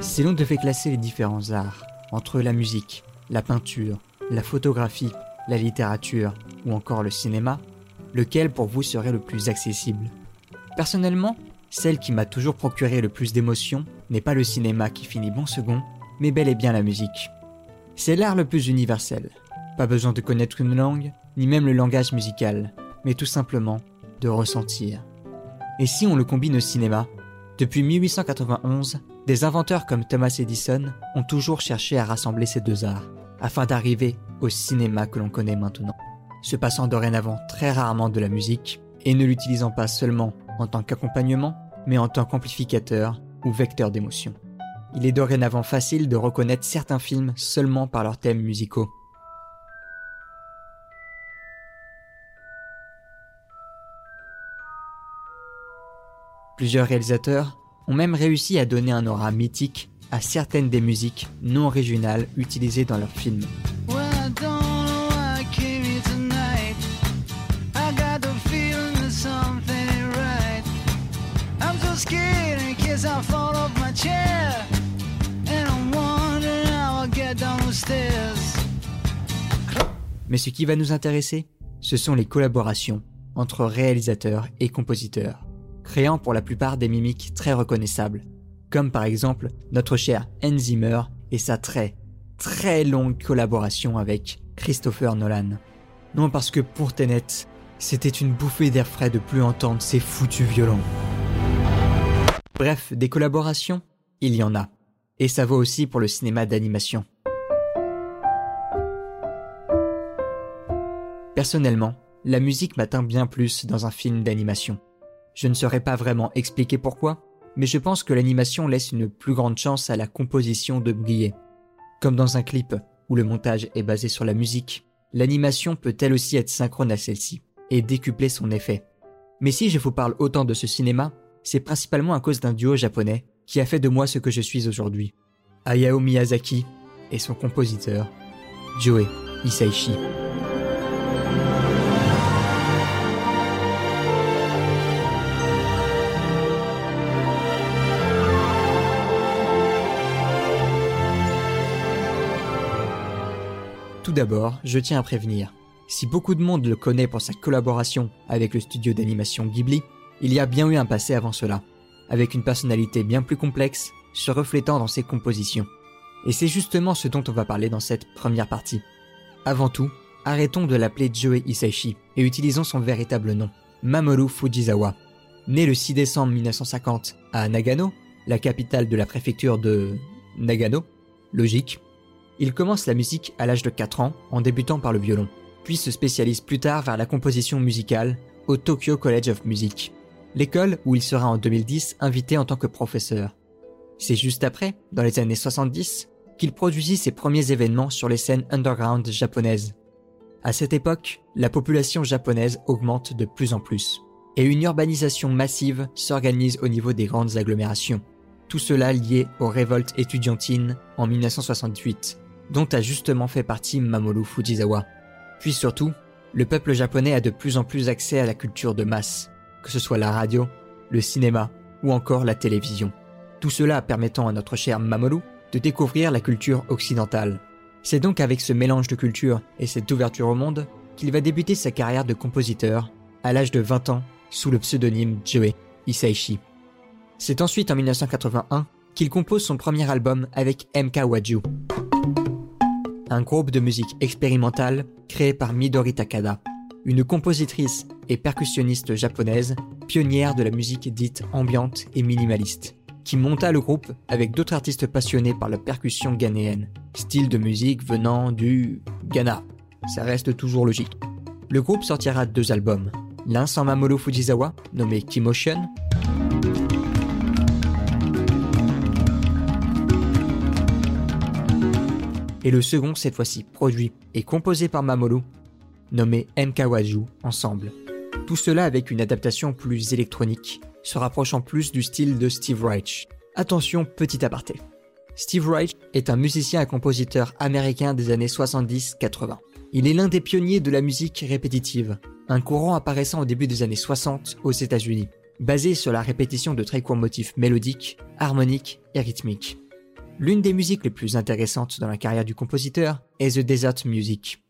Si l'on devait classer les différents arts, entre la musique, la peinture, la photographie, la littérature ou encore le cinéma, lequel pour vous serait le plus accessible? Personnellement, celle qui m'a toujours procuré le plus d'émotions n'est pas le cinéma qui finit bon second, mais bel et bien la musique. C'est l'art le plus universel. Pas besoin de connaître une langue, ni même le langage musical, mais tout simplement de ressentir. Et si on le combine au cinéma? Depuis 1891, des inventeurs comme Thomas Edison ont toujours cherché à rassembler ces deux arts, afin d'arriver au cinéma que l'on connaît maintenant, se passant dorénavant très rarement de la musique et ne l'utilisant pas seulement en tant qu'accompagnement, mais en tant qu'amplificateur ou vecteur d'émotion. Il est dorénavant facile de reconnaître certains films seulement par leurs thèmes musicaux. Plusieurs réalisateurs ont même réussi à donner un aura mythique à certaines des musiques non régionales utilisées dans leurs films. Mais ce qui va nous intéresser, ce sont les collaborations entre réalisateurs et compositeurs, créant pour la plupart des mimiques très reconnaissables, comme par exemple notre cher Hans Zimmer et sa très, très longue collaboration avec Christopher Nolan. Non parce que pour Tenet, c'était une bouffée d'air frais de plus entendre ces foutus violons. Bref, des collaborations, il y en a. Et ça vaut aussi pour le cinéma d'animation. Personnellement, la musique m'atteint bien plus dans un film d'animation. Je ne saurais pas vraiment expliquer pourquoi, mais je pense que l'animation laisse une plus grande chance à la composition de briller. Comme dans un clip, où le montage est basé sur la musique, l'animation peut elle aussi être synchrone à celle-ci, et décupler son effet. Mais si je vous parle autant de ce cinéma, c'est principalement à cause d'un duo japonais qui a fait de moi ce que je suis aujourd'hui. Hayao Miyazaki et son compositeur, Joe Hisaishi. Tout d'abord, je tiens à prévenir. Si beaucoup de monde le connaît pour sa collaboration avec le studio d'animation Ghibli, il y a bien eu un passé avant cela, avec une personnalité bien plus complexe, se reflétant dans ses compositions. Et c'est justement ce dont on va parler dans cette première partie. Avant tout, arrêtons de l'appeler Joe Hisaishi et utilisons son véritable nom, Mamoru Fujisawa. Né le 6 décembre 1950 à Nagano, la capitale de la préfecture de Nagano, logique, il commence la musique à l'âge de 4 ans en débutant par le violon, puis se spécialise plus tard vers la composition musicale au Tokyo College of Music, l'école où il sera en 2010 invité en tant que professeur. C'est juste après, dans les années 70, qu'il produisit ses premiers événements sur les scènes underground japonaises. À cette époque, la population japonaise augmente de plus en plus, et une urbanisation massive s'organise au niveau des grandes agglomérations. Tout cela lié aux révoltes étudiantines en 1968, dont a justement fait partie Mamoru Fujisawa. Puis surtout, le peuple japonais a de plus en plus accès à la culture de masse, que ce soit la radio, le cinéma ou encore la télévision. Tout cela permettant à notre cher Mamoru de découvrir la culture occidentale. C'est donc avec ce mélange de culture et cette ouverture au monde qu'il va débuter sa carrière de compositeur à l'âge de 20 ans sous le pseudonyme Joe Hisaishi. C'est ensuite en 1981 qu'il compose son premier album avec MK Waju un groupe de musique expérimentale créé par Midori Takada, une compositrice et percussionniste japonaise, pionnière de la musique dite ambiante et minimaliste, qui monta le groupe avec d'autres artistes passionnés par la percussion ghanéenne, style de musique venant du Ghana. Ça reste toujours logique. Le groupe sortira deux albums, l'un sans Mamoru Fujisawa, nommé Kimotion, et le second cette fois-ci produit et composé par Mamoru, nommé Nkawaju Ensemble. Tout cela avec une adaptation plus électronique, se rapprochant plus du style de Steve Reich. Attention, petit aparté. Steve Reich est un musicien et compositeur américain des années 70-80. Il est l'un des pionniers de la musique répétitive, un courant apparaissant au début des années 60 aux États-Unis, basé sur la répétition de très courts motifs mélodiques, harmoniques et rythmiques. L'une des musiques les plus intéressantes dans la carrière du compositeur est The Desert Music.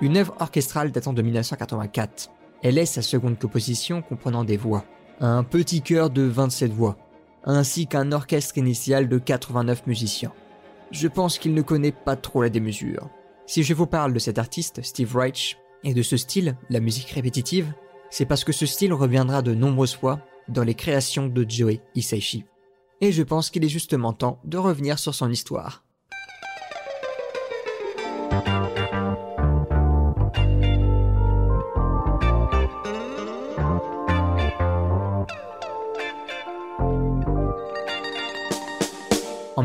Une œuvre orchestrale datant de 1984. Elle est sa seconde composition comprenant des voix. Un petit chœur de 27 voix, ainsi qu'un orchestre initial de 89 musiciens. Je pense qu'il ne connaît pas trop la démesure. Si je vous parle de cet artiste, Steve Reich, et de ce style, la musique répétitive, c'est parce que ce style reviendra de nombreuses fois dans les créations de Joey Hisaishi. Et je pense qu'il est justement temps de revenir sur son histoire.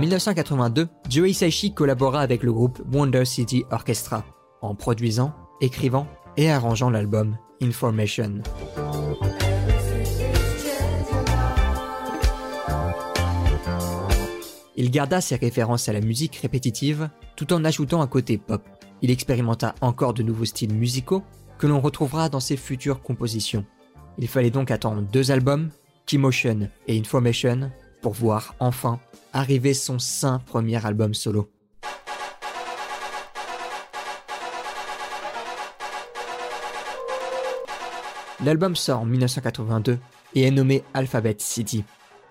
1982, Joe Hisaishi collabora avec le groupe Wonder City Orchestra, en produisant, écrivant et arrangeant l'album Information. Il garda ses références à la musique répétitive tout en ajoutant un côté pop. Il expérimenta encore de nouveaux styles musicaux que l'on retrouvera dans ses futures compositions. Il fallait donc attendre deux albums, Keymotion et Information, pour voir enfin arriver son saint premier album solo. L'album sort en 1982 et est nommé Alphabet City.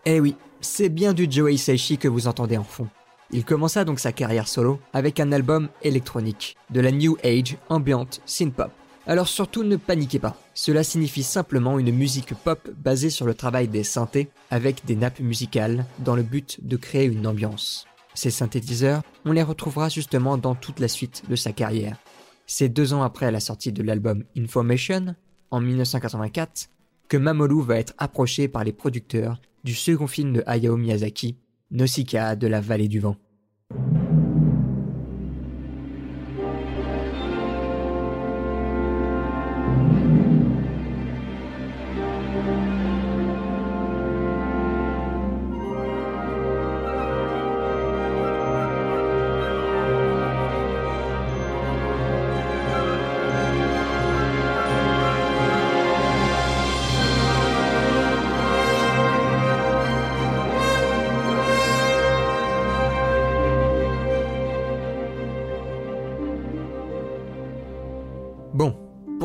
Eh oui, c'est bien du Joey Hisaishi que vous entendez en fond. Il commença donc sa carrière solo avec un album électronique, de la New Age ambiante synth-pop. Alors surtout ne paniquez pas, cela signifie simplement une musique pop basée sur le travail des synthés avec des nappes musicales dans le but de créer une ambiance. Ces synthétiseurs, on les retrouvera justement dans toute la suite de sa carrière. C'est deux ans après la sortie de l'album Information, en 1984, que Mamoru va être approché par les producteurs du second film de Hayao Miyazaki, Nausicaa de la vallée du vent.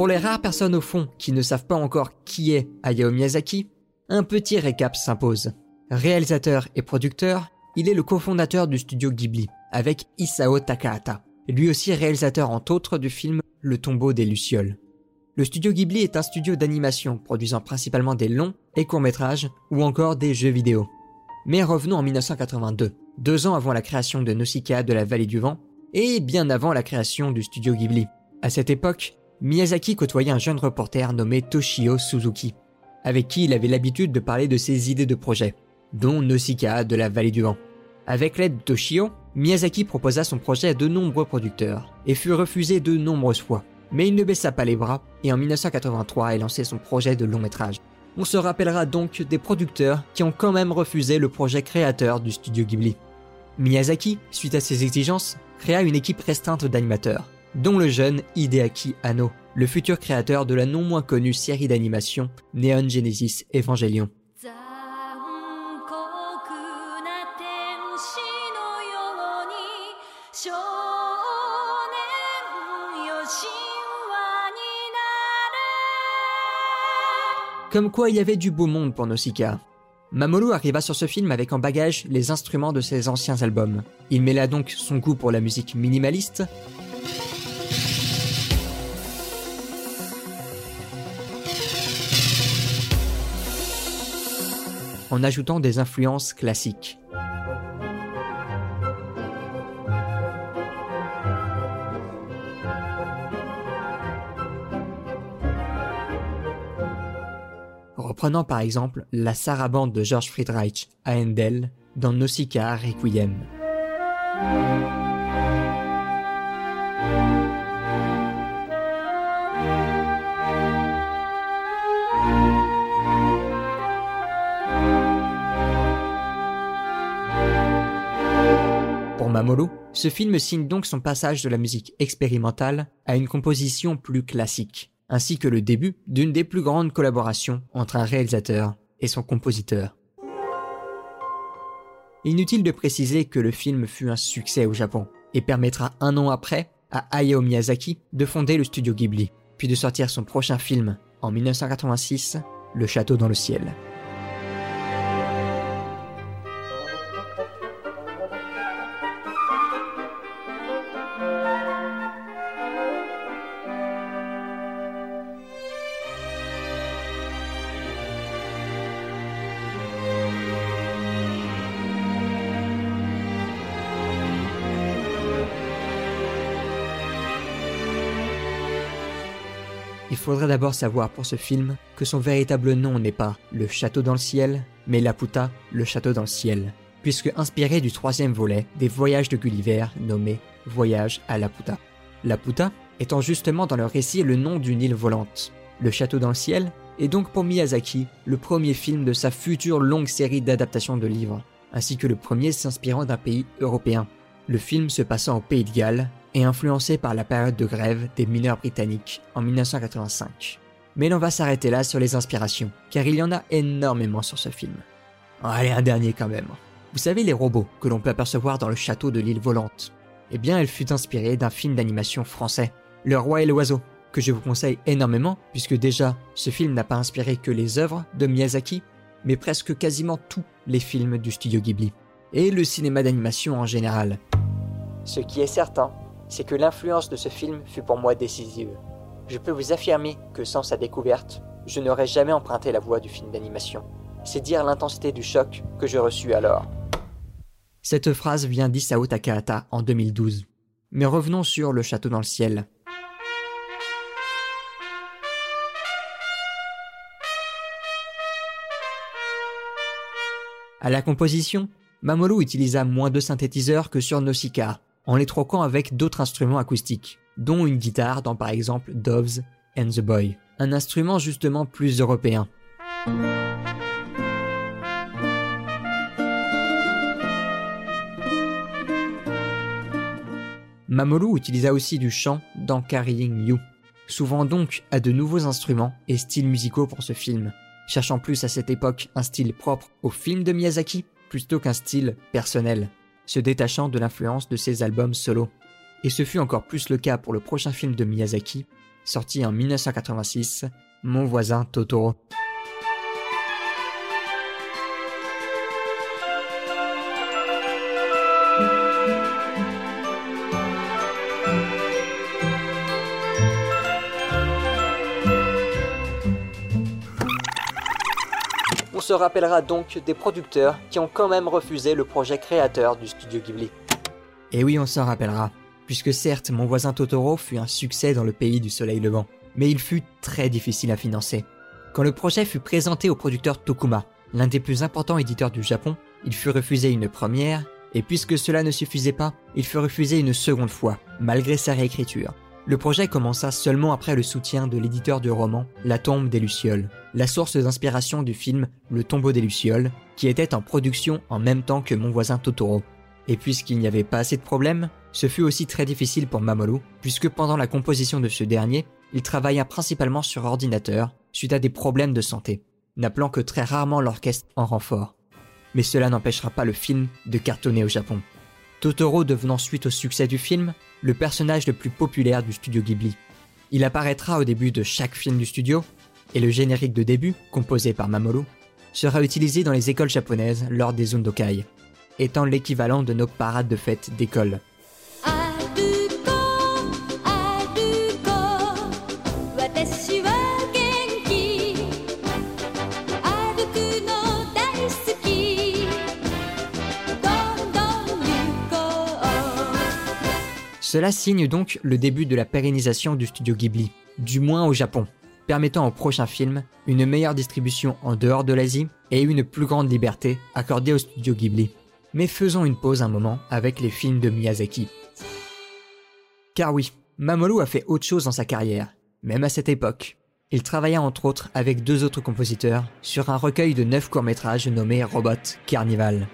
Pour les rares personnes au fond qui ne savent pas encore qui est Hayao Miyazaki, un petit récap s'impose. Réalisateur et producteur, il est le cofondateur du studio Ghibli, avec Isao Takahata, lui aussi réalisateur entre autres du film Le tombeau des Lucioles. Le studio Ghibli est un studio d'animation produisant principalement des longs et courts-métrages ou encore des jeux vidéo. Mais revenons en 1982, deux ans avant la création de Nausicaa de la Vallée du Vent et bien avant la création du studio Ghibli. À cette époque, Miyazaki côtoyait un jeune reporter nommé Toshio Suzuki, avec qui il avait l'habitude de parler de ses idées de projet, dont Nausicaa de la vallée du vent. Avec l'aide de Toshio, Miyazaki proposa son projet à de nombreux producteurs et fut refusé de nombreuses fois. Mais il ne baissa pas les bras et en 1983 est lancé son projet de long métrage. On se rappellera donc des producteurs qui ont quand même refusé le projet créateur du studio Ghibli. Miyazaki, suite à ses exigences, créa une équipe restreinte d'animateurs, dont le jeune Hideaki Anno, le futur créateur de la non moins connue série d'animation Neon Genesis Evangelion. Comme quoi il y avait du beau monde pour Nausicaa. Mamoru arriva sur ce film avec en bagage les instruments de ses anciens albums. Il mêla donc son goût pour la musique minimaliste, en ajoutant des influences classiques. Reprenant par exemple la sarabande de George Friedrich à Handel dans Nausicaa Requiem. Ce film signe donc son passage de la musique expérimentale à une composition plus classique, ainsi que le début d'une des plus grandes collaborations entre un réalisateur et son compositeur. Inutile de préciser que le film fut un succès au Japon et permettra un an après à Hayao Miyazaki de fonder le studio Ghibli, puis de sortir son prochain film en 1986, Le Château dans le ciel. Il faudrait d'abord savoir pour ce film que son véritable nom n'est pas Le Château dans le ciel, mais Laputa, le Château dans le ciel, puisque inspiré du troisième volet des Voyages de Gulliver nommé Voyage à Laputa. Laputa étant justement dans le récit le nom d'une île volante. Le Château dans le ciel est donc pour Miyazaki le premier film de sa future longue série d'adaptations de livres, ainsi que le premier s'inspirant d'un pays européen. Le film se passant au Pays de Galles et influencé par la période de grève des mineurs britanniques en 1985. Mais l'on va s'arrêter là sur les inspirations, car il y en a énormément sur ce film. allez, un dernier quand même. Vous savez les robots que l'on peut apercevoir dans le château de l'île volante Eh bien, elle fut inspirée d'un film d'animation français, Le Roi et l'Oiseau, que je vous conseille énormément, puisque déjà, ce film n'a pas inspiré que les œuvres de Miyazaki, mais presque quasiment tous les films du studio Ghibli, et le cinéma d'animation en général. Ce qui est certain, c'est que l'influence de ce film fut pour moi décisive. Je peux vous affirmer que sans sa découverte, je n'aurais jamais emprunté la voie du film d'animation. C'est dire l'intensité du choc que je reçus alors. Cette phrase vient d'Isao Takahata en 2012. Mais revenons sur Le Château dans le ciel. À la composition, Mamoru utilisa moins de synthétiseurs que sur Nausicaa, en les troquant avec d'autres instruments acoustiques, dont une guitare dans par exemple Doves and the Boy, un instrument justement plus européen. Mamoru utilisa aussi du chant dans Carrying You, souvent donc à de nouveaux instruments et styles musicaux pour ce film, cherchant plus à cette époque un style propre au film de Miyazaki plutôt qu'un style personnel se détachant de l'influence de ses albums solo. Et ce fut encore plus le cas pour le prochain film de Miyazaki, sorti en 1986, Mon voisin Totoro. Se rappellera donc des producteurs qui ont quand même refusé le projet créateur du studio Ghibli. Et oui, on s'en rappellera, puisque certes, mon voisin Totoro fut un succès dans le pays du soleil levant, mais il fut très difficile à financer. Quand le projet fut présenté au producteur Tokuma, l'un des plus importants éditeurs du Japon, il fut refusé une première, et puisque cela ne suffisait pas, il fut refusé une seconde fois, malgré sa réécriture. Le projet commença seulement après le soutien de l'éditeur du roman La tombe des Lucioles, la source d'inspiration du film Le tombeau des Lucioles, qui était en production en même temps que Mon voisin Totoro. Et puisqu'il n'y avait pas assez de problèmes, ce fut aussi très difficile pour Mamoru, puisque pendant la composition de ce dernier, il travailla principalement sur ordinateur, suite à des problèmes de santé, n'appelant que très rarement l'orchestre en renfort. Mais cela n'empêchera pas le film de cartonner au Japon. Totoro devenant suite au succès du film le personnage le plus populaire du studio Ghibli. Il apparaîtra au début de chaque film du studio, et le générique de début, composé par Mamoru, sera utilisé dans les écoles japonaises lors des Undokai, étant l'équivalent de nos parades de fête d'école. Cela signe donc le début de la pérennisation du studio Ghibli, du moins au Japon, permettant au prochain film une meilleure distribution en dehors de l'Asie et une plus grande liberté accordée au studio Ghibli. Mais faisons une pause un moment avec les films de Miyazaki. Car oui, Mamoru a fait autre chose dans sa carrière, même à cette époque. Il travailla entre autres avec deux autres compositeurs sur un recueil de neuf courts-métrages nommé Robot Carnival.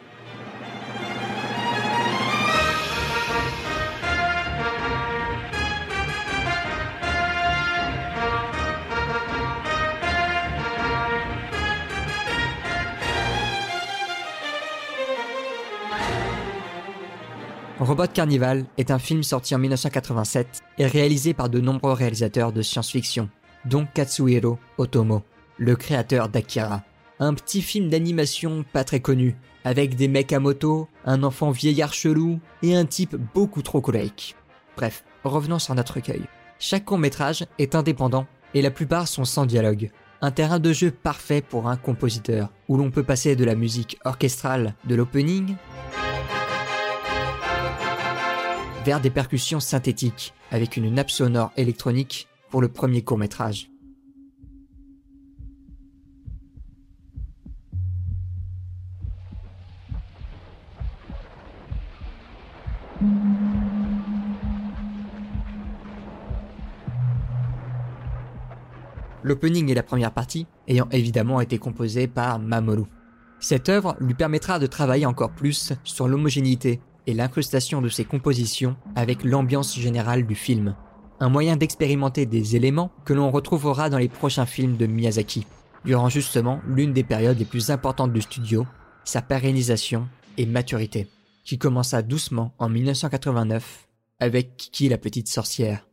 Robot Carnival est un film sorti en 1987 et réalisé par de nombreux réalisateurs de science-fiction, dont Katsuhiro Otomo, le créateur d'Akira. Un petit film d'animation pas très connu, avec des mecs à moto, un enfant vieillard chelou et un type beaucoup trop colérique. Bref, revenons sur notre recueil. Chaque court métrage est indépendant et la plupart sont sans dialogue. Un terrain de jeu parfait pour un compositeur, où l'on peut passer de la musique orchestrale de l'opening vers des percussions synthétiques avec une nappe sonore électronique pour le premier court métrage. L'opening et la première partie ayant évidemment été composés par Mamoru. Cette œuvre lui permettra de travailler encore plus sur l'homogénéité et l'incrustation de ses compositions avec l'ambiance générale du film. Un moyen d'expérimenter des éléments que l'on retrouvera dans les prochains films de Miyazaki, durant justement l'une des périodes les plus importantes du studio, sa pérennisation et maturité, qui commença doucement en 1989 avec Kiki la petite sorcière.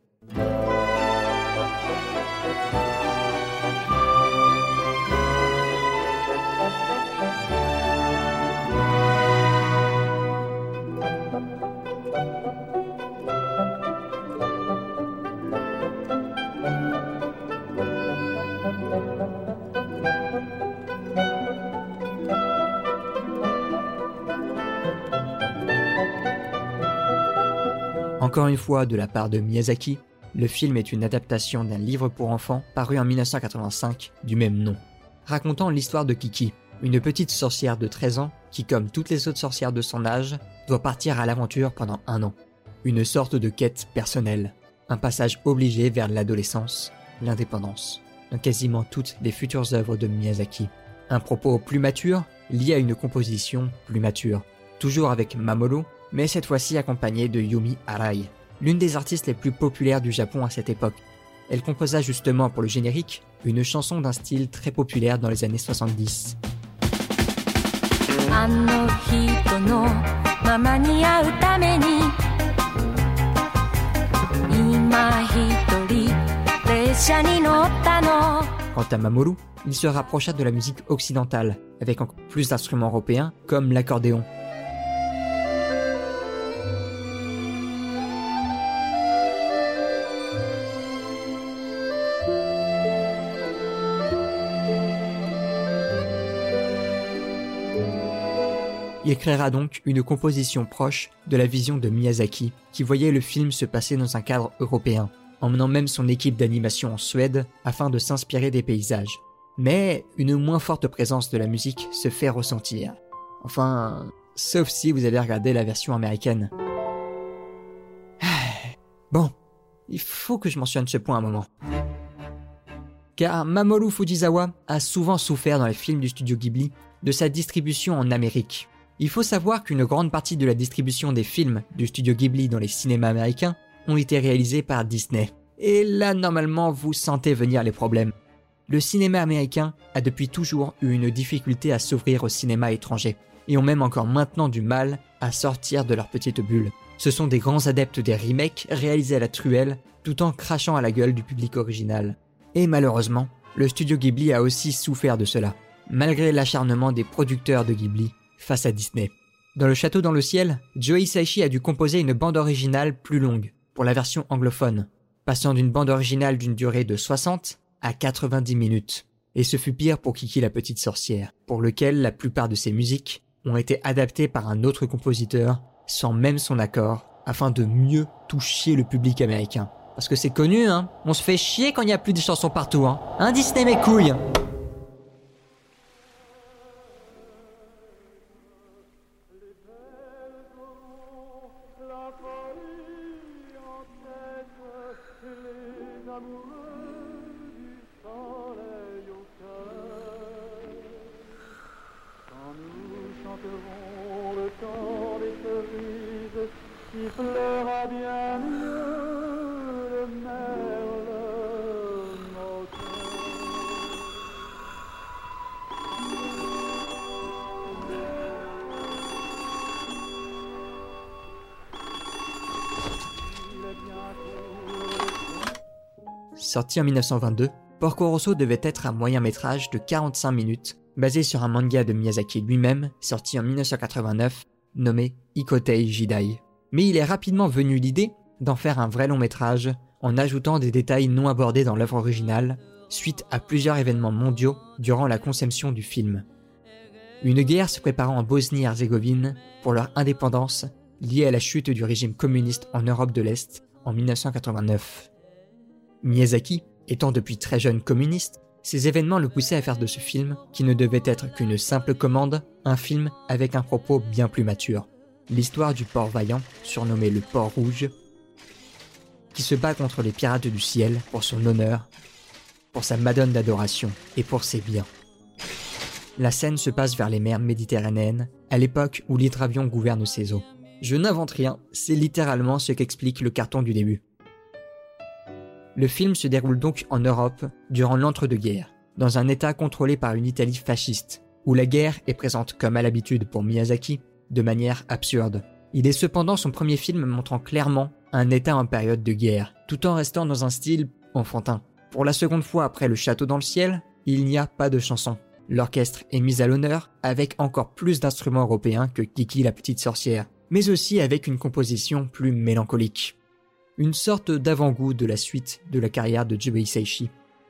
Une fois, de la part de Miyazaki, le film est une adaptation d'un livre pour enfants paru en 1985 du même nom, racontant l'histoire de Kiki, une petite sorcière de 13 ans qui, comme toutes les autres sorcières de son âge, doit partir à l'aventure pendant un an. Une sorte de quête personnelle, un passage obligé vers l'adolescence, l'indépendance, dans quasiment toutes les futures œuvres de Miyazaki. Un propos plus mature, lié à une composition plus mature, toujours avec Mamoru, mais cette fois-ci accompagnée de Yumi Arai, l'une des artistes les plus populaires du Japon à cette époque. Elle composa justement pour le générique une chanson d'un style très populaire dans les années 70. Quant à Mamoru, il se rapprocha de la musique occidentale, avec encore plus d'instruments européens comme l'accordéon. Il créera donc une composition proche de la vision de Miyazaki, qui voyait le film se passer dans un cadre européen, emmenant même son équipe d'animation en Suède afin de s'inspirer des paysages. Mais une moins forte présence de la musique se fait ressentir. Enfin, sauf si vous avez regardé la version américaine. Bon, il faut que je mentionne ce point un moment. Car Mamoru Fujisawa a souvent souffert dans les films du studio Ghibli de sa distribution en Amérique. Il faut savoir qu'une grande partie de la distribution des films du studio Ghibli dans les cinémas américains ont été réalisés par Disney. Et là, normalement, vous sentez venir les problèmes. Le cinéma américain a depuis toujours eu une difficulté à s'ouvrir au cinéma étranger, et ont même encore maintenant du mal à sortir de leur petite bulle. Ce sont des grands adeptes des remakes réalisés à la truelle, tout en crachant à la gueule du public original. Et malheureusement, le studio Ghibli a aussi souffert de cela, malgré l'acharnement des producteurs de Ghibli face à Disney. Dans Le Château dans le ciel, Joe Hisaishi a dû composer une bande originale plus longue, pour la version anglophone, passant d'une bande originale d'une durée de 60 à 90 minutes. Et ce fut pire pour Kiki la petite sorcière, pour lequel la plupart de ses musiques ont été adaptées par un autre compositeur, sans même son accord, afin de mieux toucher le public américain. Parce que c'est connu, hein, on se fait chier quand il n'y a plus de chansons partout, hein. Un Disney mes couilles? Sorti en 1922, Porco Rosso devait être un moyen métrage de 45 minutes, basé sur un manga de Miyazaki lui-même, sorti en 1989, nommé Ikotei Jidai. Mais il est rapidement venu l'idée d'en faire un vrai long métrage, en ajoutant des détails non abordés dans l'œuvre originale, suite à plusieurs événements mondiaux durant la conception du film. Une guerre se préparant en Bosnie-Herzégovine pour leur indépendance liée à la chute du régime communiste en Europe de l'Est en 1989. Miyazaki, étant depuis très jeune communiste, ces événements le poussaient à faire de ce film, qui ne devait être qu'une simple commande, un film avec un propos bien plus mature. L'histoire du port vaillant, surnommé le port rouge, qui se bat contre les pirates du ciel pour son honneur, pour sa madone d'adoration et pour ses biens. La scène se passe vers les mers méditerranéennes, à l'époque où l'hydravion gouverne ces eaux. Je n'invente rien, c'est littéralement ce qu'explique le carton du début. Le film se déroule donc en Europe durant l'entre-deux-guerres, dans un État contrôlé par une Italie fasciste, où la guerre est présente comme à l'habitude pour Miyazaki, de manière absurde. Il est cependant son premier film montrant clairement un État en période de guerre, tout en restant dans un style enfantin. Pour la seconde fois après Le Château dans le ciel, il n'y a pas de chanson. L'orchestre est mis à l'honneur avec encore plus d'instruments européens que Kiki la petite sorcière, mais aussi avec une composition plus mélancolique. Une sorte d'avant-goût de la suite de la carrière de Jubei Seishi.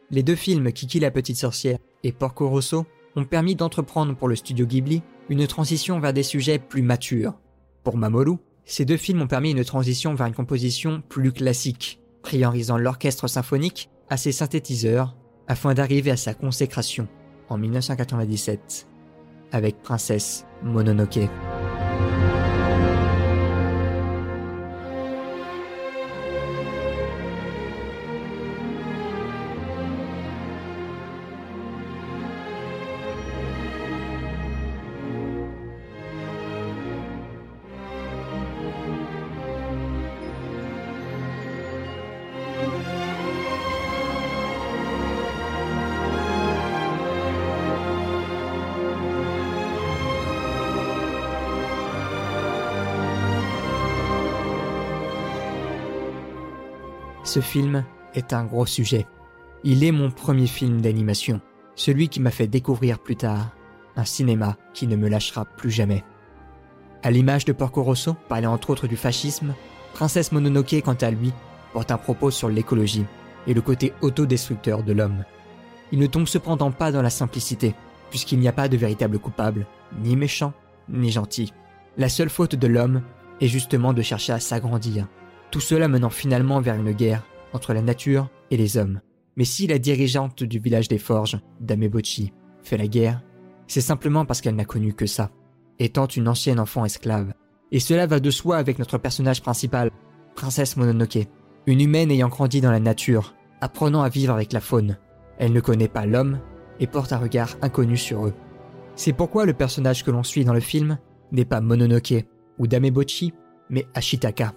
Les deux films Kiki la petite sorcière et Porco Rosso ont permis d'entreprendre pour le studio Ghibli une transition vers des sujets plus matures. Pour Mamoru, ces deux films ont permis une transition vers une composition plus classique, priorisant l'orchestre symphonique à ses synthétiseurs afin d'arriver à sa consécration en 1997 avec Princesse Mononoke. Ce film est un gros sujet. Il est mon premier film d'animation, celui qui m'a fait découvrir plus tard un cinéma qui ne me lâchera plus jamais. À l'image de Porco Rosso, parlant entre autres du fascisme, Princesse Mononoke, quant à lui, porte un propos sur l'écologie et le côté autodestructeur de l'homme. Il ne tombe cependant pas dans la simplicité, puisqu'il n'y a pas de véritable coupable, ni méchant, ni gentil. La seule faute de l'homme est justement de chercher à s'agrandir, tout cela menant finalement vers une guerre entre la nature et les hommes. Mais si la dirigeante du village des forges, Damebochi, fait la guerre, c'est simplement parce qu'elle n'a connu que ça, étant une ancienne enfant esclave. Et cela va de soi avec notre personnage principal, Princesse Mononoke, une humaine ayant grandi dans la nature, apprenant à vivre avec la faune. Elle ne connaît pas l'homme et porte un regard inconnu sur eux. C'est pourquoi le personnage que l'on suit dans le film n'est pas Mononoke ou Damebochi, mais Ashitaka.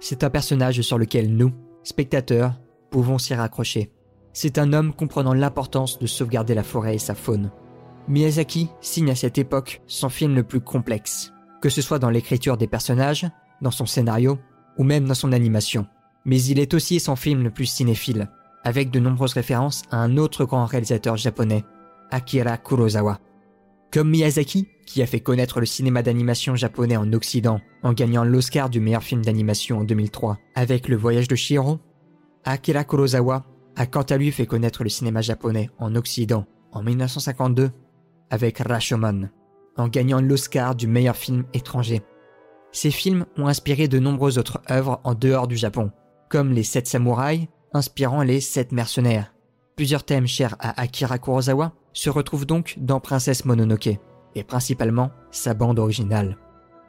C'est un personnage sur lequel nous, spectateurs, pouvons s'y raccrocher. C'est un homme comprenant l'importance de sauvegarder la forêt et sa faune. Miyazaki signe à cette époque son film le plus complexe, que ce soit dans l'écriture des personnages, dans son scénario, ou même dans son animation. Mais il est aussi son film le plus cinéphile, avec de nombreuses références à un autre grand réalisateur japonais, Akira Kurosawa. Comme Miyazaki, qui a fait connaître le cinéma d'animation japonais en Occident en gagnant l'Oscar du meilleur film d'animation en 2003 avec Le Voyage de Shiro, Akira Kurosawa a quant à lui fait connaître le cinéma japonais en Occident en 1952 avec Rashomon, en gagnant l'Oscar du meilleur film étranger. Ces films ont inspiré de nombreuses autres œuvres en dehors du Japon, comme Les Sept Samouraïs, inspirant les Sept Mercenaires. Plusieurs thèmes chers à Akira Kurosawa se retrouvent donc dans Princesse Mononoke, et principalement sa bande originale.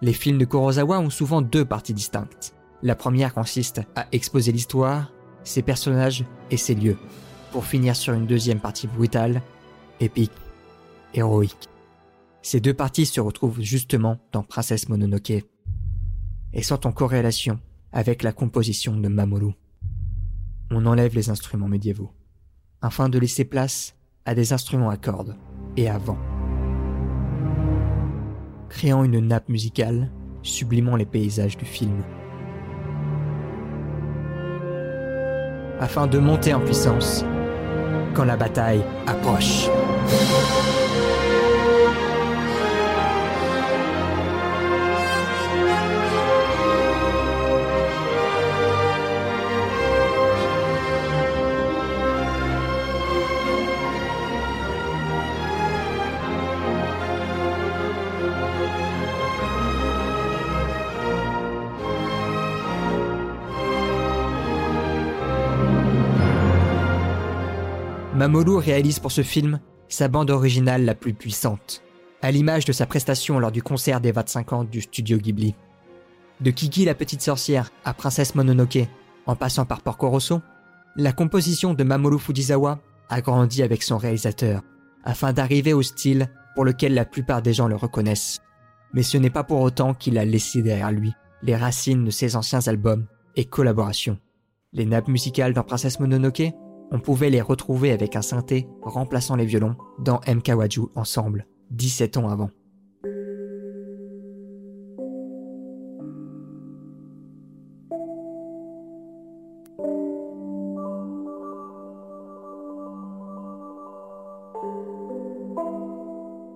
Les films de Kurosawa ont souvent deux parties distinctes. La première consiste à exposer l'histoire, ses personnages et ses lieux, pour finir sur une deuxième partie brutale, épique, héroïque. Ces deux parties se retrouvent justement dans Princesse Mononoke et sont en corrélation avec la composition de Mamoru. On enlève les instruments médiévaux afin de laisser place à des instruments à cordes et à vent créant une nappe musicale sublimant les paysages du film. afin de monter en puissance quand la bataille approche. Mamoru réalise pour ce film sa bande originale la plus puissante, à l'image de sa prestation lors du concert des 25 ans du studio Ghibli. De Kiki la petite sorcière à Princesse Mononoke, en passant par Porco Rosso, la composition de Mamoru Fujisawa a grandi avec son réalisateur, afin d'arriver au style pour lequel la plupart des gens le reconnaissent. Mais ce n'est pas pour autant qu'il a laissé derrière lui les racines de ses anciens albums et collaborations. Les nappes musicales dans Princesse Mononoke on pouvait les retrouver avec un synthé remplaçant les violons dans MK Waju ensemble, 17 ans avant.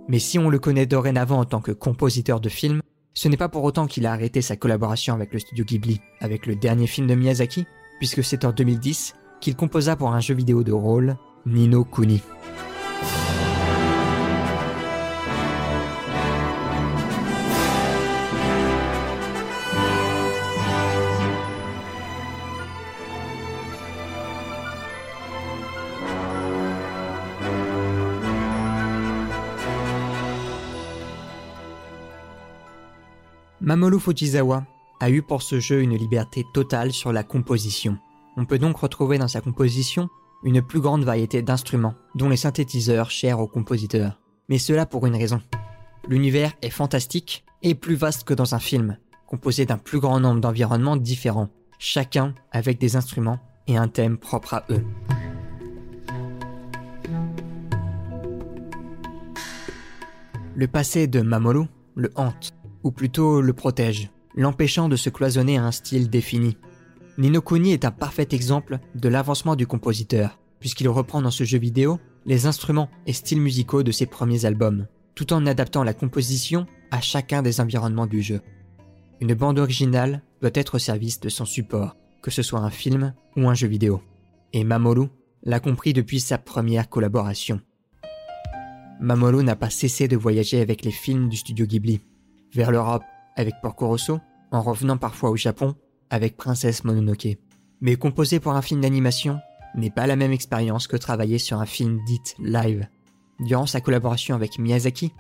Mais si on le connaît dorénavant en tant que compositeur de films, ce n'est pas pour autant qu'il a arrêté sa collaboration avec le studio Ghibli, avec le dernier film de Miyazaki, puisque c'est en 2010 qu'il composa pour un jeu vidéo de rôle, Nino Kuni. Mamoru Fujisawa a eu pour ce jeu une liberté totale sur la composition. On peut donc retrouver dans sa composition une plus grande variété d'instruments, dont les synthétiseurs chers aux compositeurs. Mais cela pour une raison. L'univers est fantastique et plus vaste que dans un film, composé d'un plus grand nombre d'environnements différents, chacun avec des instruments et un thème propre à eux. Le passé de Mamoru le hante, ou plutôt le protège, l'empêchant de se cloisonner à un style défini, Nino Kuni est un parfait exemple de l'avancement du compositeur, puisqu'il reprend dans ce jeu vidéo les instruments et styles musicaux de ses premiers albums, tout en adaptant la composition à chacun des environnements du jeu. Une bande originale doit être au service de son support, que ce soit un film ou un jeu vidéo. Et Mamoru l'a compris depuis sa première collaboration. Mamoru n'a pas cessé de voyager avec les films du studio Ghibli, vers l'Europe avec Porco Rosso, en revenant parfois au Japon avec Princesse Mononoke. Mais composer pour un film d'animation n'est pas la même expérience que travailler sur un film dit live. Durant sa collaboration avec Miyazaki,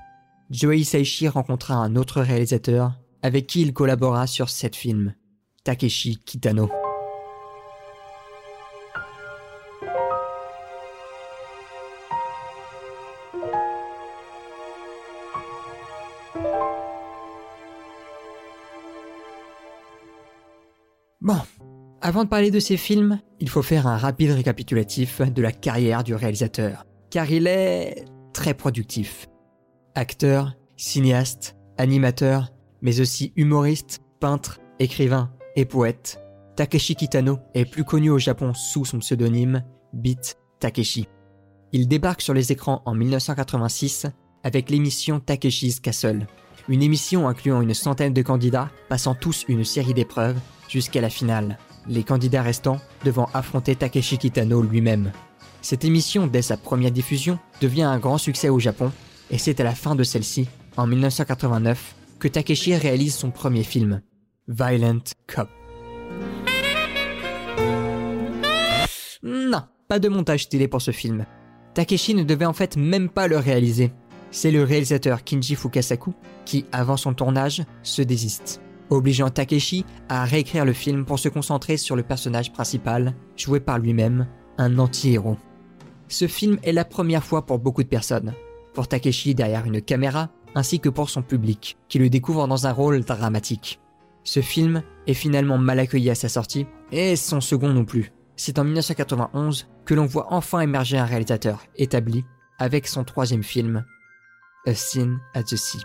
Joe Hisaishi rencontra un autre réalisateur avec qui il collabora sur sept films, Takeshi Kitano. Avant de parler de ces films, il faut faire un rapide récapitulatif de la carrière du réalisateur, car il est très productif. Acteur, cinéaste, animateur, mais aussi humoriste, peintre, écrivain et poète, Takeshi Kitano est plus connu au Japon sous son pseudonyme Beat Takeshi. Il débarque sur les écrans en 1986 avec l'émission Takeshi's Castle, une émission incluant une centaine de candidats passant tous une série d'épreuves jusqu'à la finale, les candidats restants devant affronter Takeshi Kitano lui-même. Cette émission, dès sa première diffusion, devient un grand succès au Japon, et c'est à la fin de celle-ci, en 1989, que Takeshi réalise son premier film, Violent Cop. Non, pas de montage stylé pour ce film. Takeshi ne devait en fait même pas le réaliser. C'est le réalisateur Kinji Fukasaku qui, avant son tournage, se désiste obligeant Takeshi à réécrire le film pour se concentrer sur le personnage principal, joué par lui-même, un anti-héros. Ce film est la première fois pour beaucoup de personnes, pour Takeshi derrière une caméra, ainsi que pour son public, qui le découvre dans un rôle dramatique. Ce film est finalement mal accueilli à sa sortie, et son second non plus. C'est en 1991 que l'on voit enfin émerger un réalisateur établi avec son troisième film, A Scene at the Sea.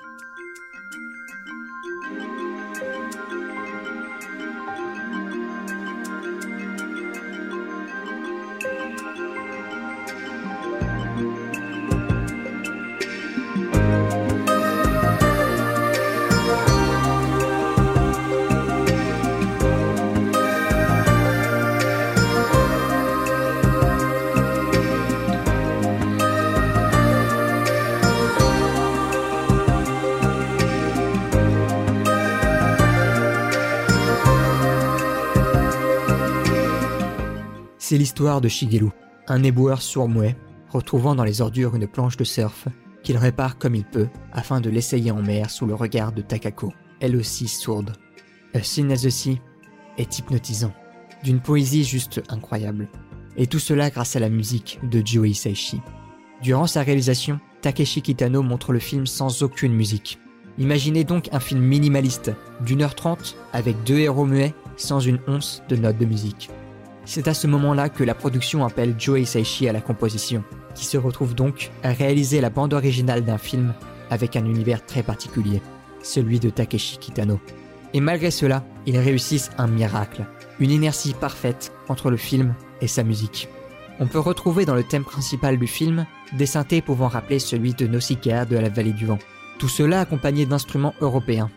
C'est l'histoire de Shigeru, un éboueur sourd-muet, retrouvant dans les ordures une planche de surf qu'il répare comme il peut afin de l'essayer en mer sous le regard de Takako, elle aussi sourde. A Sin as Sea est hypnotisant, d'une poésie juste incroyable. Et tout cela grâce à la musique de Joe Hisaishi. Durant sa réalisation, Takeshi Kitano montre le film sans aucune musique. Imaginez donc un film minimaliste d'une heure trente avec deux héros muets sans une once de notes de musique. C'est à ce moment-là que la production appelle Joe Hisaishi à la composition, qui se retrouve donc à réaliser la bande originale d'un film avec un univers très particulier, celui de Takeshi Kitano. Et malgré cela, ils réussissent un miracle, une inertie parfaite entre le film et sa musique. On peut retrouver dans le thème principal du film des synthés pouvant rappeler celui de Nausicaa de la vallée du vent. Tout cela accompagné d'instruments européens.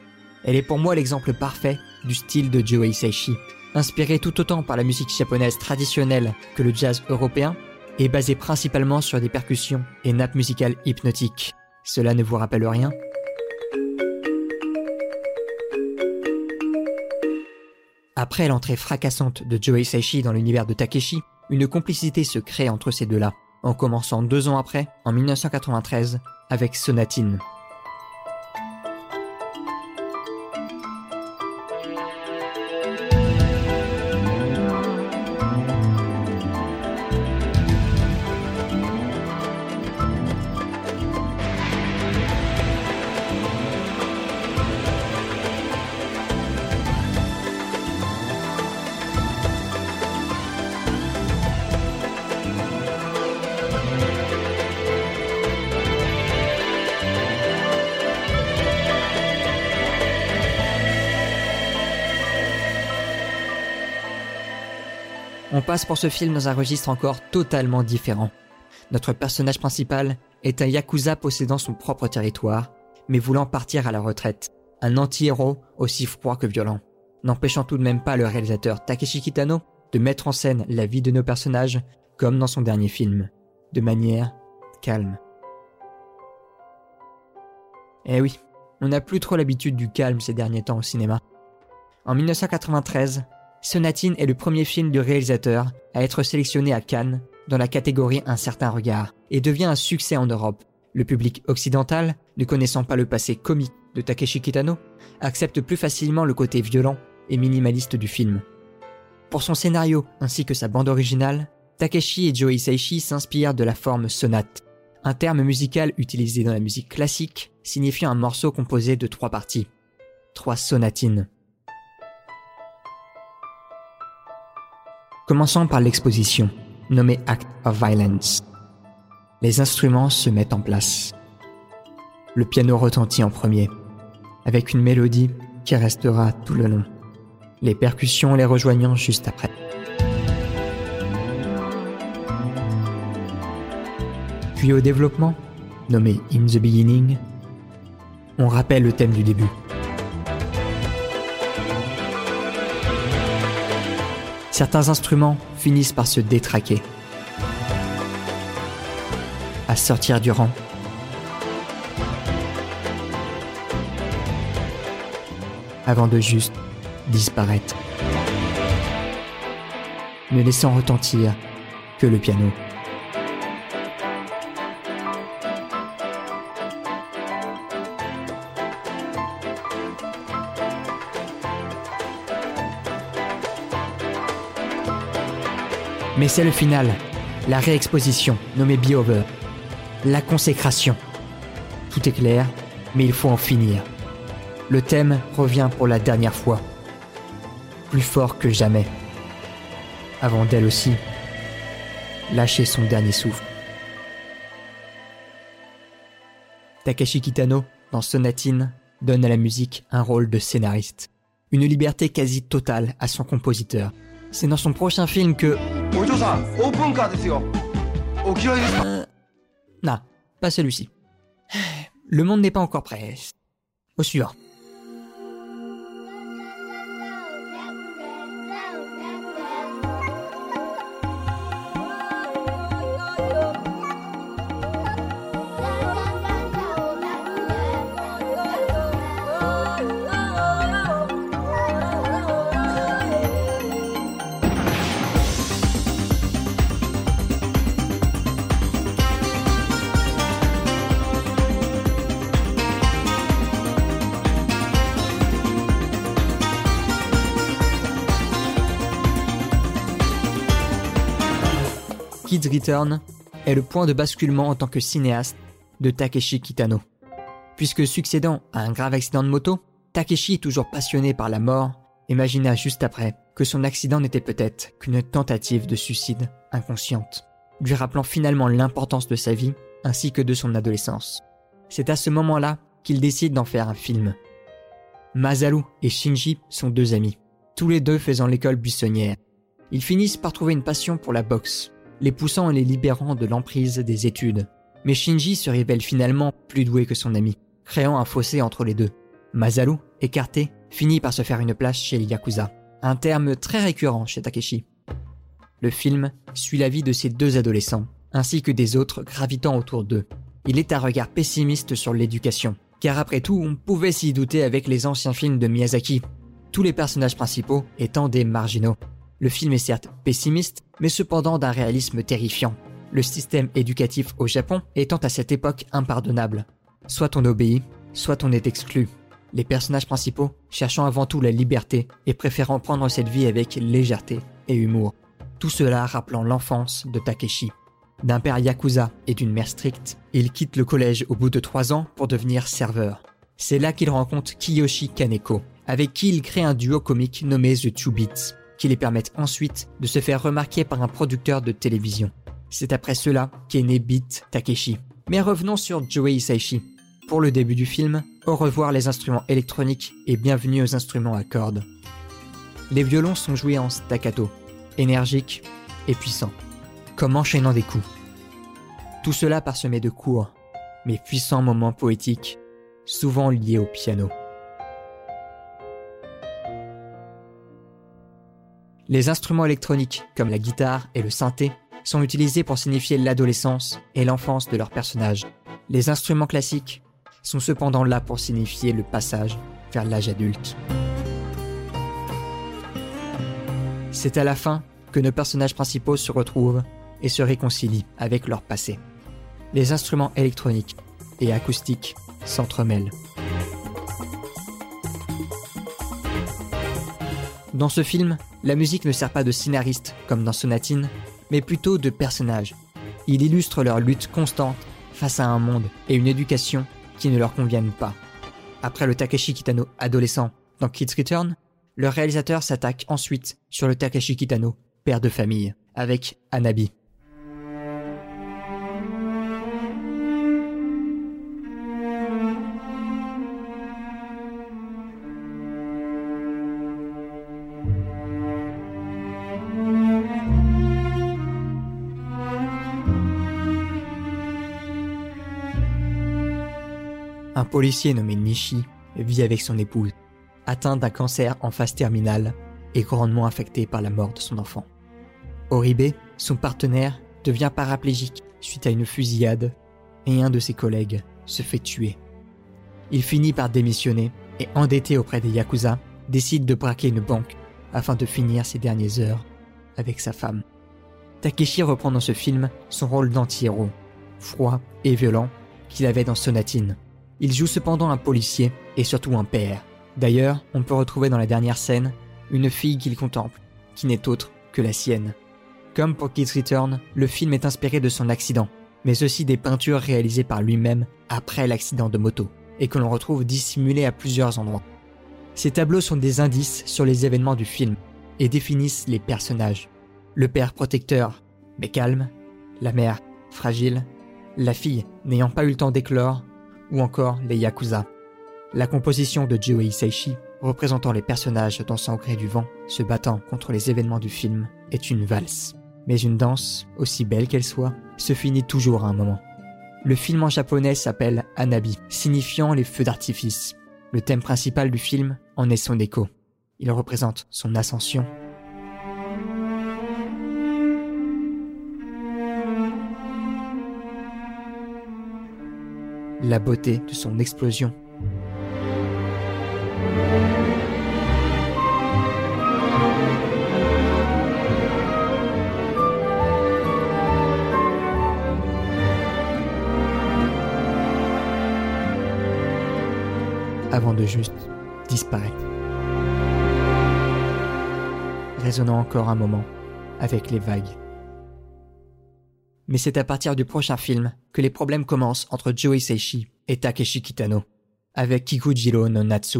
Elle est pour moi l'exemple parfait du style de Joe Hisaishi, inspiré tout autant par la musique japonaise traditionnelle que le jazz européen, et basé principalement sur des percussions et nappes musicales hypnotiques. Cela ne vous rappelle rien? Après l'entrée fracassante de Joe Hisaishi dans l'univers de Takeshi, une complicité se crée entre ces deux-là, en commençant deux ans après, en 1993, avec Sonatine. On passe pour ce film dans un registre encore totalement différent. Notre personnage principal est un yakuza possédant son propre territoire, mais voulant partir à la retraite. Un anti-héros aussi froid que violent, n'empêchant tout de même pas le réalisateur Takeshi Kitano de mettre en scène la vie de nos personnages comme dans son dernier film, de manière calme. Eh oui, on n'a plus trop l'habitude du calme ces derniers temps au cinéma. En 1993, Sonatine est le premier film du réalisateur à être sélectionné à Cannes dans la catégorie Un certain regard et devient un succès en Europe. Le public occidental, ne connaissant pas le passé comique de Takeshi Kitano, accepte plus facilement le côté violent et minimaliste du film. Pour son scénario ainsi que sa bande originale, Takeshi et Joe Hisaishi s'inspirent de la forme sonate, un terme musical utilisé dans la musique classique signifiant un morceau composé de trois parties, trois sonatines. Commençons par l'exposition, nommée Act of Violence. Les instruments se mettent en place. Le piano retentit en premier, avec une mélodie qui restera tout le long, les percussions les rejoignant juste après. Puis au développement, nommé In the Beginning, on rappelle le thème du début. Certains instruments finissent par se détraquer, à sortir du rang. avant de juste disparaître, ne laissant retentir que le piano. Mais c'est le final, la réexposition, nommée Be Over, la consécration. Tout est clair, mais il faut en finir. Le thème revient pour la dernière fois, plus fort que jamais, avant d'elle aussi lâcher son dernier souffle. Takashi Kitano, dans Sonatine, donne à la musique un rôle de scénariste, une liberté quasi totale à son compositeur. C'est dans son prochain film que... Euh, non, pas celui-ci. Le monde n'est pas encore prêt. Au suivant. Kids Return est le point de basculement en tant que cinéaste de Takeshi Kitano. Puisque succédant à un grave accident de moto, Takeshi, toujours passionné par la mort, imagina juste après que son accident n'était peut-être qu'une tentative de suicide inconsciente, lui rappelant finalement l'importance de sa vie ainsi que de son adolescence. C'est à ce moment-là qu'il décide d'en faire un film. Masaru et Shinji sont deux amis, tous les deux faisant l'école buissonnière. Ils finissent par trouver une passion pour la boxe, les poussant et les libérant de l'emprise des études. Mais Shinji se révèle finalement plus doué que son ami, créant un fossé entre les deux. Masaru, écarté, finit par se faire une place chez Yakuza, un terme très récurrent chez Takeshi. Le film suit la vie de ces deux adolescents, ainsi que des autres gravitant autour d'eux. Il est un regard pessimiste sur l'éducation, car après tout, on pouvait s'y douter avec les anciens films de Miyazaki, tous les personnages principaux étant des marginaux. Le film est certes pessimiste, mais cependant d'un réalisme terrifiant. Le système éducatif au Japon étant à cette époque impardonnable. Soit on obéit, soit on est exclu. Les personnages principaux cherchant avant tout la liberté et préférant prendre cette vie avec légèreté et humour. Tout cela rappelant l'enfance de Takeshi. D'un père yakuza et d'une mère stricte, il quitte le collège au bout de trois ans pour devenir serveur. C'est là qu'il rencontre Kiyoshi Kaneko, avec qui il crée un duo comique nommé The Two Beats, qui les permettent ensuite de se faire remarquer par un producteur de télévision. C'est après cela qu'est né Beat Takeshi. Mais revenons sur Joey Hisaishi. Pour le début du film, au revoir les instruments électroniques et bienvenue aux instruments à cordes. Les violons sont joués en staccato, énergiques et puissants, comme enchaînant des coups. Tout cela parsemé de courts, mais puissants moments poétiques, souvent liés au piano. Les instruments électroniques, comme la guitare et le synthé, sont utilisés pour signifier l'adolescence et l'enfance de leurs personnages. Les instruments classiques sont cependant là pour signifier le passage vers l'âge adulte. C'est à la fin que nos personnages principaux se retrouvent et se réconcilient avec leur passé. Les instruments électroniques et acoustiques s'entremêlent. Dans ce film, la musique ne sert pas de scénariste comme dans Sonatine, mais plutôt de personnage. Il illustre leur lutte constante face à un monde et une éducation qui ne leur conviennent pas. Après le Takeshi Kitano adolescent dans Kids Return, le réalisateur s'attaque ensuite sur le Takeshi Kitano, père de famille, avec Anabi. Un policier nommé Nishi vit avec son épouse, atteint d'un cancer en phase terminale et grandement affecté par la mort de son enfant. Oribe, son partenaire, devient paraplégique suite à une fusillade et un de ses collègues se fait tuer. Il finit par démissionner et, endetté auprès des Yakuza, décide de braquer une banque afin de finir ses dernières heures avec sa femme. Takeshi reprend dans ce film son rôle d'anti-héros, froid et violent qu'il avait dans Sonatine. Il joue cependant un policier et surtout un père. D'ailleurs, on peut retrouver dans la dernière scène une fille qu'il contemple, qui n'est autre que la sienne. Comme pour Kids Return, le film est inspiré de son accident, mais aussi des peintures réalisées par lui-même après l'accident de moto, et que l'on retrouve dissimulées à plusieurs endroits. Ces tableaux sont des indices sur les événements du film, et définissent les personnages. Le père protecteur, mais calme, la mère fragile, la fille n'ayant pas eu le temps d'éclore, ou encore les Yakuza. La composition de Joe Hisaishi, représentant les personnages dansant au gré du vent, se battant contre les événements du film, est une valse. Mais une danse, aussi belle qu'elle soit, se finit toujours à un moment. Le film en japonais s'appelle Anabi, signifiant les feux d'artifice. Le thème principal du film en est son écho. Il représente son ascension la beauté de son explosion. Avant de juste disparaître. Résonnant encore un moment avec les vagues Mais c'est à partir du prochain film que les problèmes commencent entre Joe Hisaishi et Takeshi Kitano, avec Kikujiro no Natsu.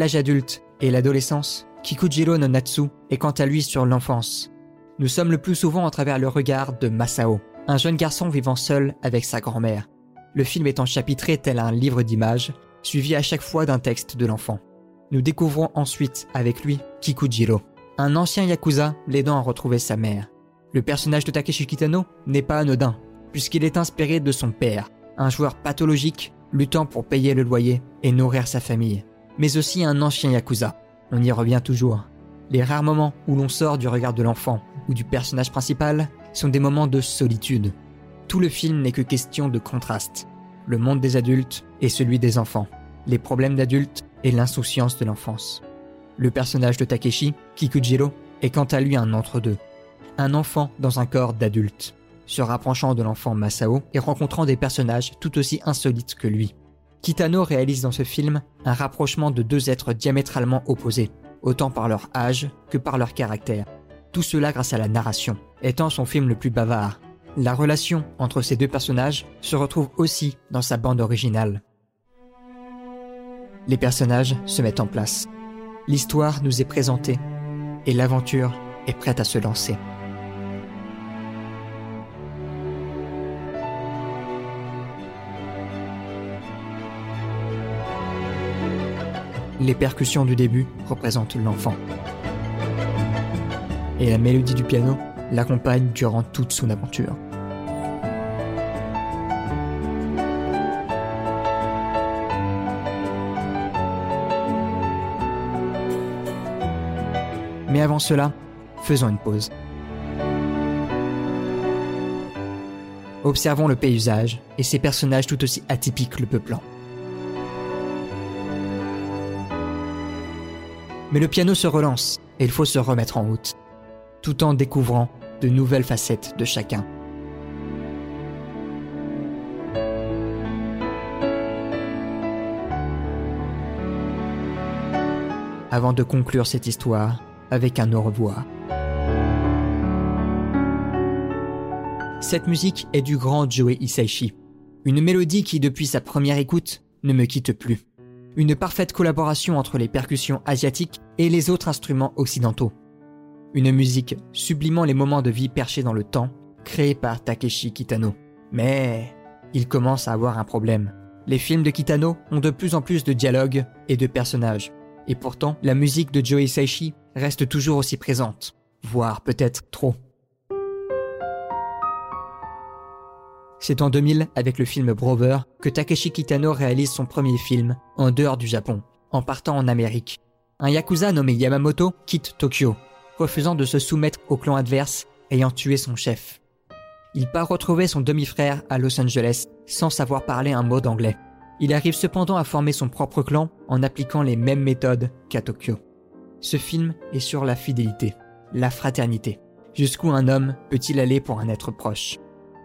L'âge adulte et l'adolescence, Kikujiro no Natsu est quant à lui sur l'enfance. Nous sommes le plus souvent à travers le regard de Masao, un jeune garçon vivant seul avec sa grand-mère. Le film étant chapitré tel un livre d'images, suivi à chaque fois d'un texte de l'enfant. Nous découvrons ensuite avec lui Kikujiro, un ancien yakuza l'aidant à retrouver sa mère. Le personnage de Takeshi Kitano n'est pas anodin, puisqu'il est inspiré de son père, un joueur pathologique luttant pour payer le loyer et nourrir sa famille mais aussi un ancien Yakuza. On y revient toujours. Les rares moments où l'on sort du regard de l'enfant ou du personnage principal sont des moments de solitude. Tout le film n'est que question de contraste. Le monde des adultes et celui des enfants. Les problèmes d'adultes et l'insouciance de l'enfance. Le personnage de Takeshi, Kikujiro, est quant à lui un entre-deux. Un enfant dans un corps d'adulte, se rapprochant de l'enfant Masao et rencontrant des personnages tout aussi insolites que lui. Kitano réalise dans ce film un rapprochement de deux êtres diamétralement opposés, autant par leur âge que par leur caractère. Tout cela grâce à la narration, étant son film le plus bavard. La relation entre ces deux personnages se retrouve aussi dans sa bande originale. Les personnages se mettent en place. L'histoire nous est présentée et l'aventure est prête à se lancer. Les percussions du début représentent l'enfant. Et la mélodie du piano l'accompagne durant toute son aventure. Mais avant cela, faisons une pause. Observons le paysage et ses personnages tout aussi atypiques le peuplant. Mais le piano se relance et il faut se remettre en route, tout en découvrant de nouvelles facettes de chacun. Avant de conclure cette histoire avec un au revoir. Cette musique est du grand Joe Hisaishi, une mélodie qui depuis sa première écoute ne me quitte plus une parfaite collaboration entre les percussions asiatiques et les autres instruments occidentaux. Une musique sublimant les moments de vie perchés dans le temps, créée par Takeshi Kitano. Mais il commence à avoir un problème. Les films de Kitano ont de plus en plus de dialogues et de personnages. Et pourtant, la musique de Joe Hisaishi reste toujours aussi présente, voire peut-être trop. C'est en 2000, avec le film Brover, que Takeshi Kitano réalise son premier film, en dehors du Japon, en partant en Amérique. Un yakuza nommé Yamamoto quitte Tokyo, refusant de se soumettre au clan adverse ayant tué son chef. Il part retrouver son demi-frère à Los Angeles sans savoir parler un mot d'anglais. Il arrive cependant à former son propre clan en appliquant les mêmes méthodes qu'à Tokyo. Ce film est sur la fidélité, la fraternité. Jusqu'où un homme peut-il aller pour un être proche?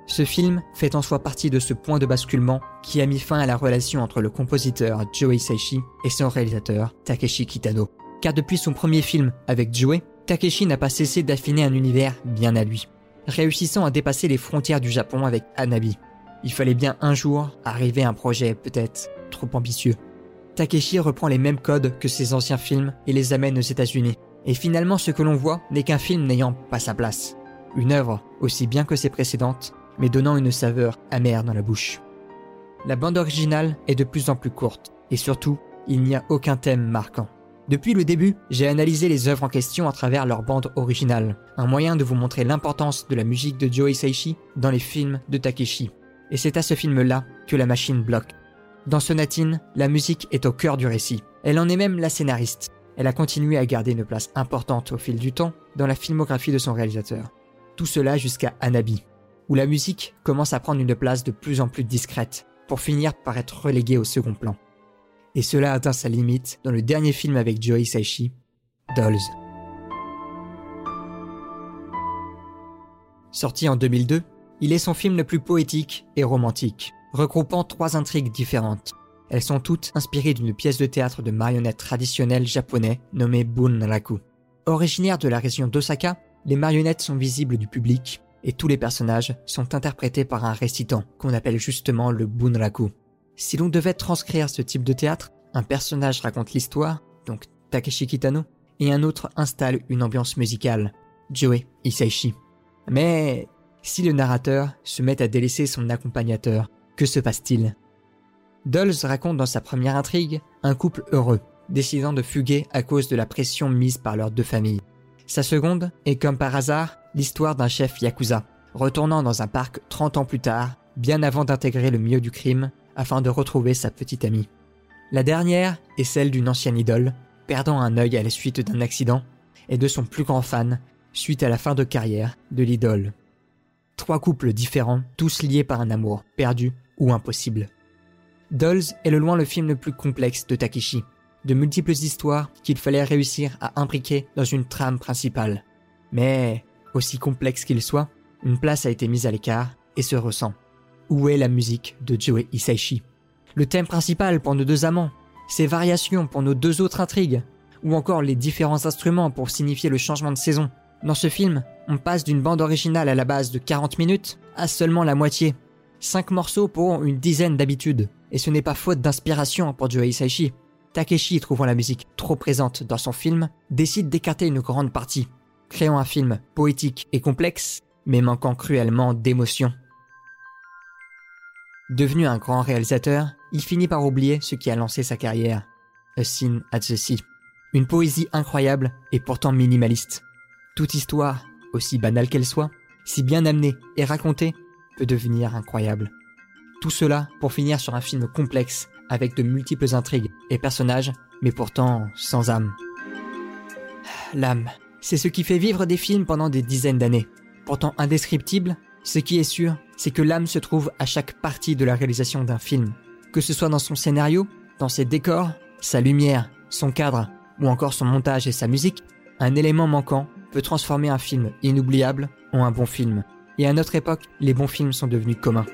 Ce film fait en soi partie de ce point de basculement qui a mis fin à la relation entre le compositeur Joe Hisaishi et son réalisateur Takeshi Kitano. Car depuis son premier film avec Joe, Takeshi n'a pas cessé d'affiner un univers bien à lui, réussissant à dépasser les frontières du Japon avec Anabi. Il fallait bien un jour arriver à un projet peut-être trop ambitieux. Takeshi reprend les mêmes codes que ses anciens films et les amène aux États-Unis. Et finalement, ce que l'on voit n'est qu'un film n'ayant pas sa place. Une œuvre, aussi bien que ses précédentes, mais donnant une saveur amère dans la bouche. La bande originale est de plus en plus courte, et surtout, il n'y a aucun thème marquant. Depuis le début, j'ai analysé les œuvres en question à travers leur bande originale, un moyen de vous montrer l'importance de la musique de Joe Hisaishi dans les films de Takeshi. Et c'est à ce film-là que la machine bloque. Dans Sonatine, la musique est au cœur du récit. Elle en est même la scénariste. Elle a continué à garder une place importante au fil du temps dans la filmographie de son réalisateur. Tout cela jusqu'à Anabi, où la musique commence à prendre une place de plus en plus discrète, pour finir par être reléguée au second plan. Et cela atteint sa limite dans le dernier film avec Joey Saishi, Dolls. Sorti en 2002, il est son film le plus poétique et romantique regroupant trois intrigues différentes. Elles sont toutes inspirées d'une pièce de théâtre de marionnettes traditionnelles japonais nommée Bunraku. Originaires de la région d'Osaka, les marionnettes sont visibles du public et tous les personnages sont interprétés par un récitant qu'on appelle justement le Bunraku. Si l'on devait transcrire ce type de théâtre, un personnage raconte l'histoire, donc Takeshi Kitano, et un autre installe une ambiance musicale, Joe Isaichi. Mais si le narrateur se met à délaisser son accompagnateur que se passe-t-il? Dolls raconte dans sa première intrigue un couple heureux, décidant de fuguer à cause de la pression mise par leurs deux familles. Sa seconde est comme par hasard l'histoire d'un chef yakuza, retournant dans un parc 30 ans plus tard, bien avant d'intégrer le milieu du crime, afin de retrouver sa petite amie. La dernière est celle d'une ancienne idole, perdant un œil à la suite d'un accident, et de son plus grand fan, suite à la fin de carrière de l'idole. Trois couples différents, tous liés par un amour perdu ou impossible. Dolls est le loin le film le plus complexe de Takeshi, de multiples histoires qu'il fallait réussir à imbriquer dans une trame principale. Mais, aussi complexe qu'il soit, une place a été mise à l'écart et se ressent. Où est la musique de Joe Hisaishi? Le thème principal pour nos deux amants, ses variations pour nos deux autres intrigues, ou encore les différents instruments pour signifier le changement de saison. Dans ce film, on passe d'une bande originale à la base de 40 minutes à seulement la moitié, Cinq morceaux pour une dizaine d'habitudes. Et ce n'est pas faute d'inspiration pour Joe Hisaishi. Takeshi, trouvant la musique trop présente dans son film, décide d'écarter une grande partie, créant un film poétique et complexe, mais manquant cruellement d'émotion. Devenu un grand réalisateur, il finit par oublier ce qui a lancé sa carrière. A Scene at the Sea. Une poésie incroyable et pourtant minimaliste. Toute histoire, aussi banale qu'elle soit, si bien amenée et racontée, peut devenir incroyable. Tout cela pour finir sur un film complexe avec de multiples intrigues et personnages, mais pourtant sans âme. L'âme, c'est ce qui fait vivre des films pendant des dizaines d'années. Pourtant indescriptible, ce qui est sûr, c'est que l'âme se trouve à chaque partie de la réalisation d'un film. Que ce soit dans son scénario, dans ses décors, sa lumière, son cadre, ou encore son montage et sa musique, un élément manquant peut transformer un film inoubliable en un bon film et à notre époque, les bons films sont devenus communs.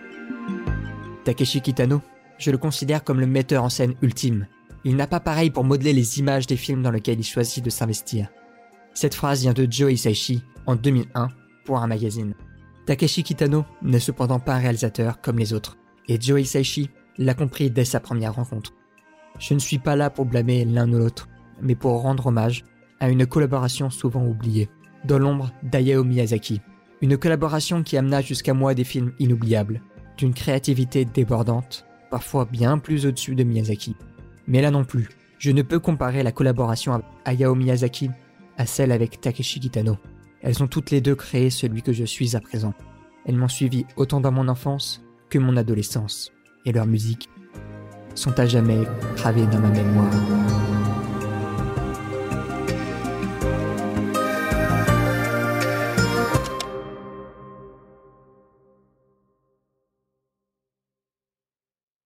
Takeshi Kitano, je le considère comme le metteur en scène ultime. Il n'a pas pareil pour modeler les images des films dans lesquels il choisit de s'investir. Cette phrase vient de Joe Hisaishi en 2001 pour un magazine. Takeshi Kitano n'est cependant pas un réalisateur comme les autres, et Joe Hisaishi l'a compris dès sa première rencontre. Je ne suis pas là pour blâmer l'un ou l'autre, mais pour rendre hommage à une collaboration souvent oubliée, dans l'ombre d'Ayao Miyazaki, une collaboration qui amena jusqu'à moi des films inoubliables, d'une créativité débordante, parfois bien plus au-dessus de Miyazaki. Mais là non plus, je ne peux comparer la collaboration avec Hayao Miyazaki à celle avec Takeshi Kitano. Elles ont toutes les deux créé celui que je suis à présent. Elles m'ont suivi autant dans mon enfance que mon adolescence, et leurs musiques sont à jamais gravées dans ma mémoire.